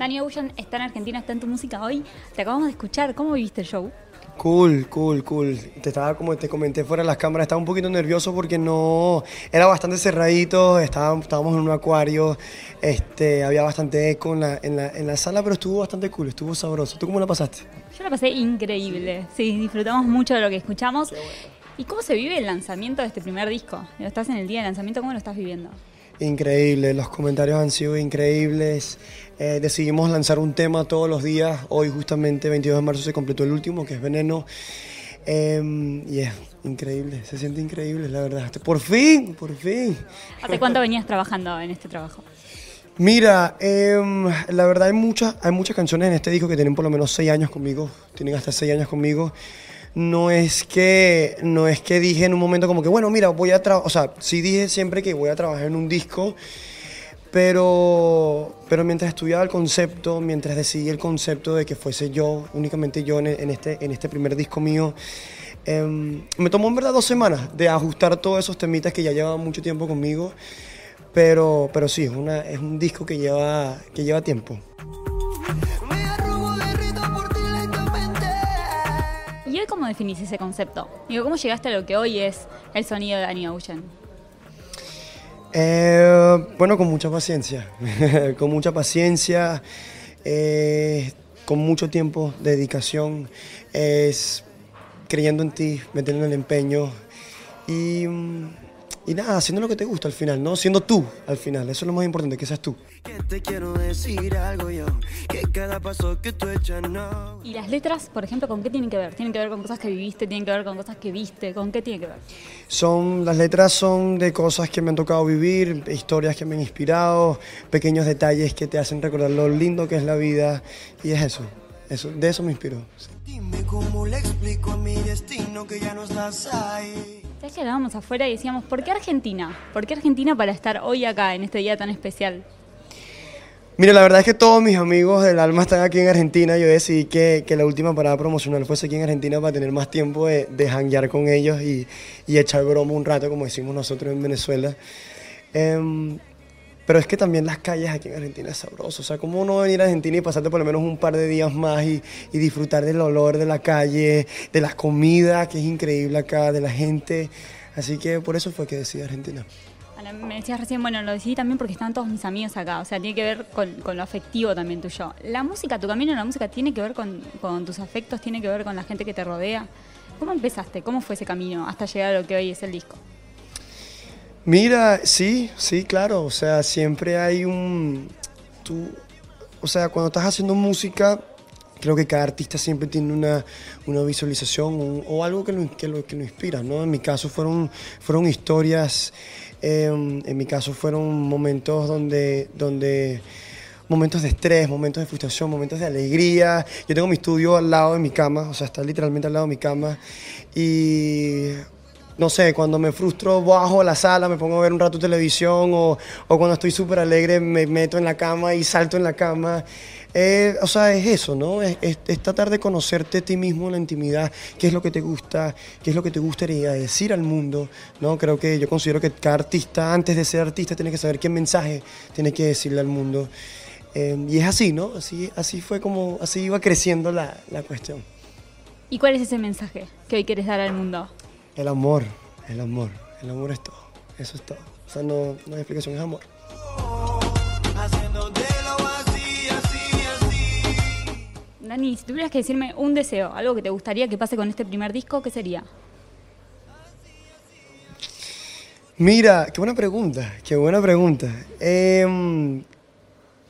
Dani Ocean está en Argentina, está en tu música hoy. Te acabamos de escuchar. ¿Cómo viviste el show? Cool, cool, cool. Te estaba, como te comenté fuera de las cámaras, estaba un poquito nervioso porque no. Era bastante cerradito, estaba, estábamos en un acuario, este, había bastante eco en la, en, la, en la sala, pero estuvo bastante cool, estuvo sabroso. ¿Tú cómo la pasaste? Yo la pasé increíble. Sí, disfrutamos mucho de lo que escuchamos. ¿Y cómo se vive el lanzamiento de este primer disco? Estás en el día de lanzamiento, ¿cómo lo estás viviendo? Increíble, los comentarios han sido increíbles. Eh, decidimos lanzar un tema todos los días. Hoy justamente 22 de marzo se completó el último, que es Veneno. Em, y es increíble, se siente increíble, la verdad. Por fin, por fin. ¿Hace cuánto venías trabajando en este trabajo? Mira, em, la verdad hay muchas, hay muchas canciones en este disco que tienen por lo menos 6 años conmigo, tienen hasta 6 años conmigo no es que no es que dije en un momento como que bueno mira voy a trabajar o sea sí dije siempre que voy a trabajar en un disco pero pero mientras estudiaba el concepto mientras decidí el concepto de que fuese yo únicamente yo en, este en este primer disco mío em, me tomó en verdad dos semanas de ajustar todos esos temitas que ya llevaban mucho tiempo conmigo pero pero sí es una es un disco que lleva que lleva tiempo cómo definís ese concepto? Digo, ¿cómo llegaste a lo que hoy es el sonido de Danny Ocean? Eh, bueno, con mucha paciencia, con mucha paciencia, eh, con mucho tiempo, dedicación, creyendo en ti, metiendo el empeño y mm, y nada, haciendo lo que te gusta al final, ¿no? Siendo tú al final, eso es lo más importante, que seas tú. ¿Y las letras, por ejemplo, con qué tienen que ver? ¿Tienen que ver con cosas que viviste? ¿Tienen que ver con cosas que viste? ¿Con qué tiene que ver? Son, las letras son de cosas que me han tocado vivir, historias que me han inspirado, pequeños detalles que te hacen recordar lo lindo que es la vida, y es eso. Eso, de eso me inspiró. Dime cómo le explico a mi destino que ya no estás ahí. ¿Sabes que hablábamos afuera y decíamos, ¿por qué Argentina? ¿Por qué Argentina para estar hoy acá, en este día tan especial? Mira, la verdad es que todos mis amigos del alma están aquí en Argentina. Yo decidí que, que la última parada promocional fuese aquí en Argentina para tener más tiempo de, de hanguear con ellos y, y, echar broma un rato, como decimos nosotros en Venezuela. Eh, pero es que también las calles aquí en Argentina es sabroso. O sea, ¿cómo uno venir a Argentina y pasarte por lo menos un par de días más y, y disfrutar del olor de la calle, de la comida, que es increíble acá, de la gente? Así que por eso fue que decidí Argentina. me decías recién, bueno, lo decidí también porque están todos mis amigos acá, o sea, tiene que ver con, con lo afectivo también tuyo. La música, tu camino en la música tiene que ver con, con, tus afectos, tiene que ver con la gente que te rodea. ¿Cómo empezaste? ¿Cómo fue ese camino hasta llegar a lo que hoy es el disco? Mira, sí, sí, claro. O sea, siempre hay un. Tú, o sea, cuando estás haciendo música, creo que cada artista siempre tiene una, una visualización o algo que lo, que, lo, que lo inspira, ¿no? En mi caso fueron, fueron historias, em, en mi caso fueron momentos donde, donde momentos de estrés, momentos de frustración, momentos de alegría. Yo tengo mi estudio al lado de mi cama, o sea, está literalmente al lado de mi cama. Y no sé, cuando me frustro bajo la sala, me pongo a ver un rato televisión o, o cuando estoy súper alegre me meto en la cama y salto en la cama. Eh, o sea, es eso, ¿no? Es, es, tratar de conocerte a ti mismo en la intimidad, qué es lo que te gusta, qué es lo que te gustaría decir al mundo, ¿no? Creo que yo considero que cada artista, antes de ser artista, tiene que saber qué mensaje tiene que decirle al mundo. Eh, y es así, ¿no? Así, así fue como, así iba creciendo la, la cuestión. ¿Y cuál es ese mensaje que hoy quieres dar al mundo? El amor, el amor, el amor es todo, eso es todo. O sea, no, no hay explicación, es amor. Dani, si tuvieras que decirme un deseo, algo que te gustaría que pase con este primer disco, ¿qué sería? Mira, qué buena pregunta, qué buena pregunta. Em,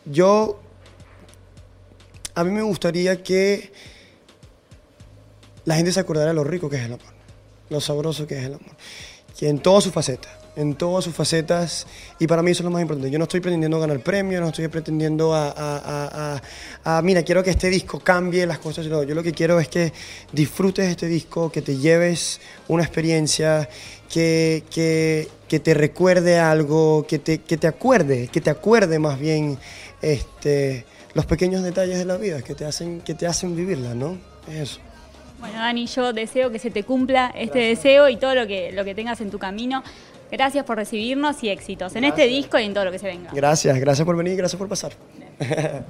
yo, a mí me gustaría que la gente se acordara de lo rico que es el amor lo sabroso que es el amor. Que en todas sus facetas, en todas sus facetas, y para mí eso es lo más importante. Yo no estoy pretendiendo ganar premios, no estoy pretendiendo a, mira, quiero que este disco cambie las cosas. No, yo lo que quiero es que disfrutes este disco, que te lleves una experiencia, que, que, que te recuerde algo, que te, que te acuerde, que te acuerde más bien este, los pequeños detalles de la vida que te hacen, que te hacen vivirla, ¿no? Es eso. Bueno, Dani, yo deseo que se te cumpla este deseo y todo lo que, lo que tengas en tu camino. Gracias por recibirnos y éxitos en este disco y en todo lo que se venga. Gracias, gracias por venir, gracias por pasar.